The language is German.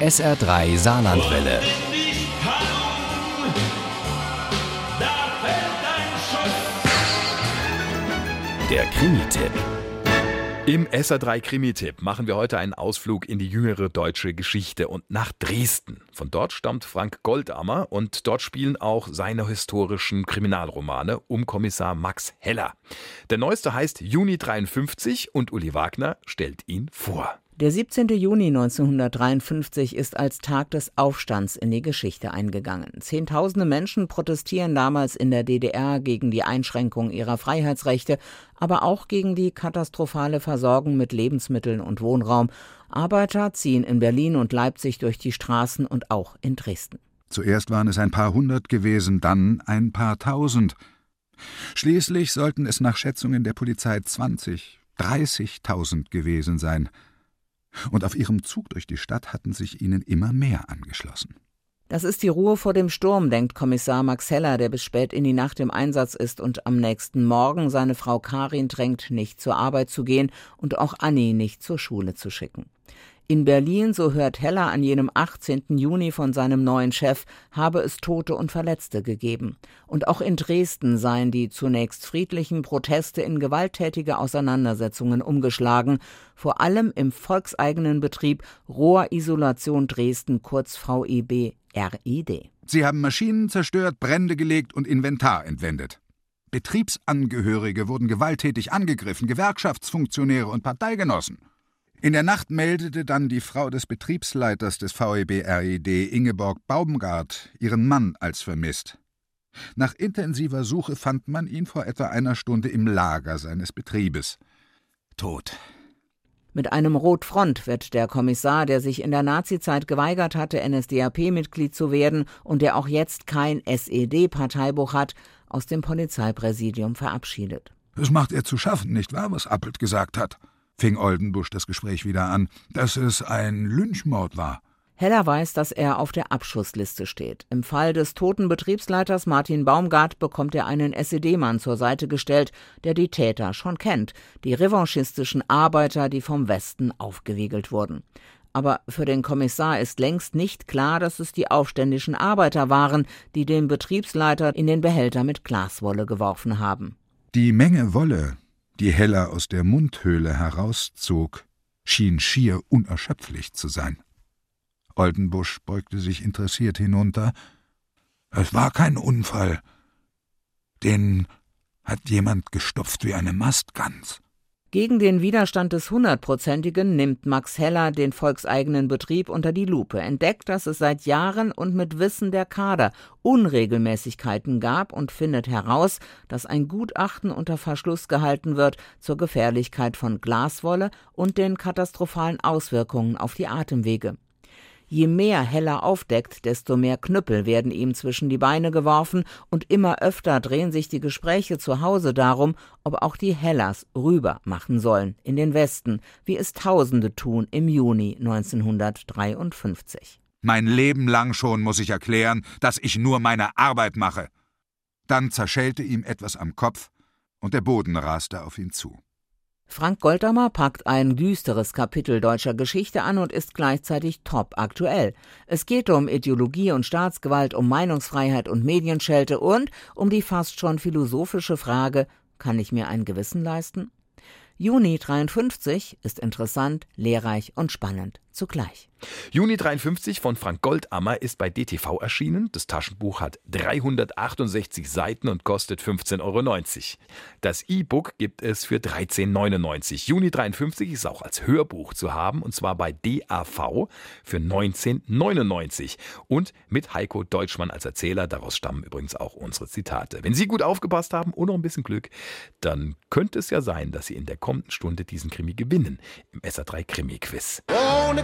SR3 Saarlandwelle. Der Krimi-Tipp. Im SR3 Krimi-Tipp machen wir heute einen Ausflug in die jüngere deutsche Geschichte und nach Dresden. Von dort stammt Frank Goldammer und dort spielen auch seine historischen Kriminalromane um Kommissar Max Heller. Der neueste heißt Juni 53 und Uli Wagner stellt ihn vor. Der 17. Juni 1953 ist als Tag des Aufstands in die Geschichte eingegangen. Zehntausende Menschen protestieren damals in der DDR gegen die Einschränkung ihrer Freiheitsrechte, aber auch gegen die katastrophale Versorgung mit Lebensmitteln und Wohnraum. Arbeiter ziehen in Berlin und Leipzig durch die Straßen und auch in Dresden. Zuerst waren es ein paar hundert gewesen, dann ein paar tausend. Schließlich sollten es nach Schätzungen der Polizei 20, 30.000 gewesen sein und auf ihrem Zug durch die Stadt hatten sich ihnen immer mehr angeschlossen. Das ist die Ruhe vor dem Sturm, denkt Kommissar Max Heller, der bis spät in die Nacht im Einsatz ist und am nächsten Morgen seine Frau Karin drängt, nicht zur Arbeit zu gehen und auch Annie nicht zur Schule zu schicken. In Berlin, so hört Heller an jenem 18. Juni von seinem neuen Chef, habe es Tote und Verletzte gegeben. Und auch in Dresden seien die zunächst friedlichen Proteste in gewalttätige Auseinandersetzungen umgeschlagen, vor allem im volkseigenen Betrieb Rohrisolation Dresden, kurz VEB RID. Sie haben Maschinen zerstört, Brände gelegt und Inventar entwendet. Betriebsangehörige wurden gewalttätig angegriffen, Gewerkschaftsfunktionäre und Parteigenossen. In der Nacht meldete dann die Frau des Betriebsleiters des VEB RID, Ingeborg Baumgart, ihren Mann als vermisst. Nach intensiver Suche fand man ihn vor etwa einer Stunde im Lager seines Betriebes. Tot. Mit einem Rotfront wird der Kommissar, der sich in der Nazizeit geweigert hatte, NSDAP-Mitglied zu werden und der auch jetzt kein SED-Parteibuch hat, aus dem Polizeipräsidium verabschiedet. Es macht er zu schaffen, nicht wahr, was Appelt gesagt hat? Fing Oldenbusch das Gespräch wieder an, dass es ein Lynchmord war. Heller weiß, dass er auf der Abschussliste steht. Im Fall des toten Betriebsleiters Martin Baumgart bekommt er einen SED-Mann zur Seite gestellt, der die Täter schon kennt, die revanchistischen Arbeiter, die vom Westen aufgewiegelt wurden. Aber für den Kommissar ist längst nicht klar, dass es die aufständischen Arbeiter waren, die den Betriebsleiter in den Behälter mit Glaswolle geworfen haben. Die Menge Wolle, die Heller aus der Mundhöhle herauszog, schien schier unerschöpflich zu sein. Oldenbusch beugte sich interessiert hinunter. Es war kein Unfall. Den hat jemand gestopft wie eine Mastgans. Gegen den Widerstand des Hundertprozentigen nimmt Max Heller den volkseigenen Betrieb unter die Lupe, entdeckt, dass es seit Jahren und mit Wissen der Kader Unregelmäßigkeiten gab und findet heraus, dass ein Gutachten unter Verschluss gehalten wird zur Gefährlichkeit von Glaswolle und den katastrophalen Auswirkungen auf die Atemwege. Je mehr Heller aufdeckt, desto mehr Knüppel werden ihm zwischen die Beine geworfen, und immer öfter drehen sich die Gespräche zu Hause darum, ob auch die Hellers rüber machen sollen, in den Westen, wie es Tausende tun im Juni 1953. Mein Leben lang schon muss ich erklären, dass ich nur meine Arbeit mache. Dann zerschellte ihm etwas am Kopf, und der Boden raste auf ihn zu. Frank Goldammer packt ein düsteres Kapitel deutscher Geschichte an und ist gleichzeitig top aktuell. Es geht um Ideologie und Staatsgewalt, um Meinungsfreiheit und Medienschelte und um die fast schon philosophische Frage, kann ich mir ein Gewissen leisten? Juni 53 ist interessant, lehrreich und spannend zugleich. Juni 53 von Frank Goldammer ist bei DTV erschienen. Das Taschenbuch hat 368 Seiten und kostet 15,90 Euro. Das E-Book gibt es für 13,99 Euro. Juni 53 ist auch als Hörbuch zu haben und zwar bei DAV für 19,99 und mit Heiko Deutschmann als Erzähler. Daraus stammen übrigens auch unsere Zitate. Wenn Sie gut aufgepasst haben und noch ein bisschen Glück, dann könnte es ja sein, dass Sie in der kommenden Stunde diesen Krimi gewinnen im SA3 Krimi Quiz. Ohne